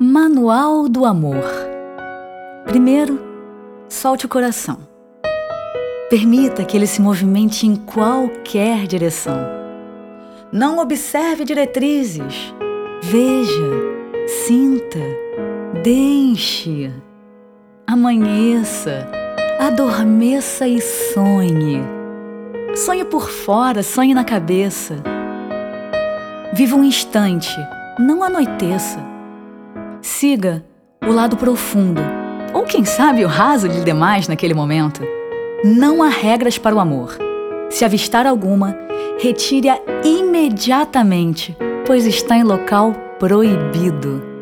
Manual do Amor. Primeiro, solte o coração. Permita que ele se movimente em qualquer direção. Não observe diretrizes. Veja, sinta, deixe. Amanheça, adormeça e sonhe. Sonhe por fora, sonhe na cabeça. Viva um instante, não anoiteça Siga o lado profundo, ou quem sabe o raso de demais naquele momento. Não há regras para o amor. Se avistar alguma, retire-a imediatamente, pois está em local proibido.